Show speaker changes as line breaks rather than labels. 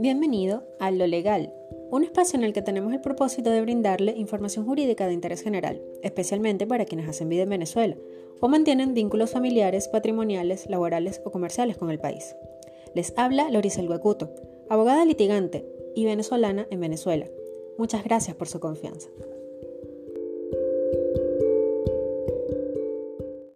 Bienvenido a Lo Legal, un espacio en el que tenemos el propósito de brindarle información jurídica de interés general, especialmente para quienes hacen vida en Venezuela o mantienen vínculos familiares, patrimoniales, laborales o comerciales con el país. Les habla Lorisa Guacuto, abogada litigante y venezolana en Venezuela. Muchas gracias por su confianza.